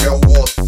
fell what